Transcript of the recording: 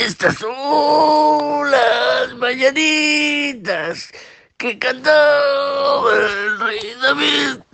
Estas son las mañanitas que cantaba el rey David.